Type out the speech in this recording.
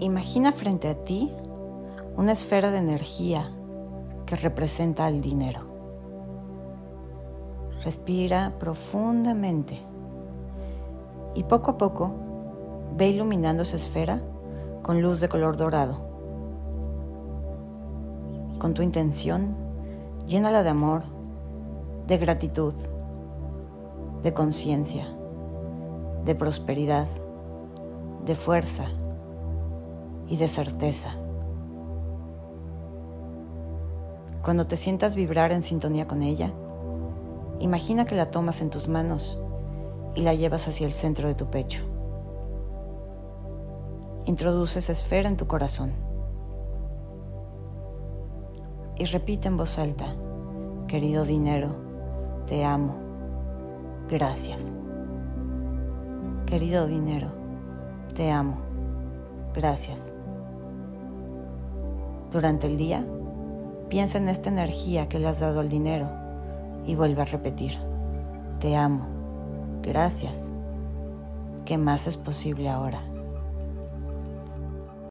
Imagina frente a ti una esfera de energía que representa al dinero. Respira profundamente y poco a poco ve iluminando esa esfera con luz de color dorado. Con tu intención, llénala de amor, de gratitud, de conciencia, de prosperidad, de fuerza y de certeza. Cuando te sientas vibrar en sintonía con ella, imagina que la tomas en tus manos y la llevas hacia el centro de tu pecho. Introduce esa esfera en tu corazón. Y repite en voz alta, querido dinero, te amo, gracias. Querido dinero, te amo, gracias. Durante el día, Piensa en esta energía que le has dado al dinero y vuelve a repetir, te amo, gracias. ¿Qué más es posible ahora?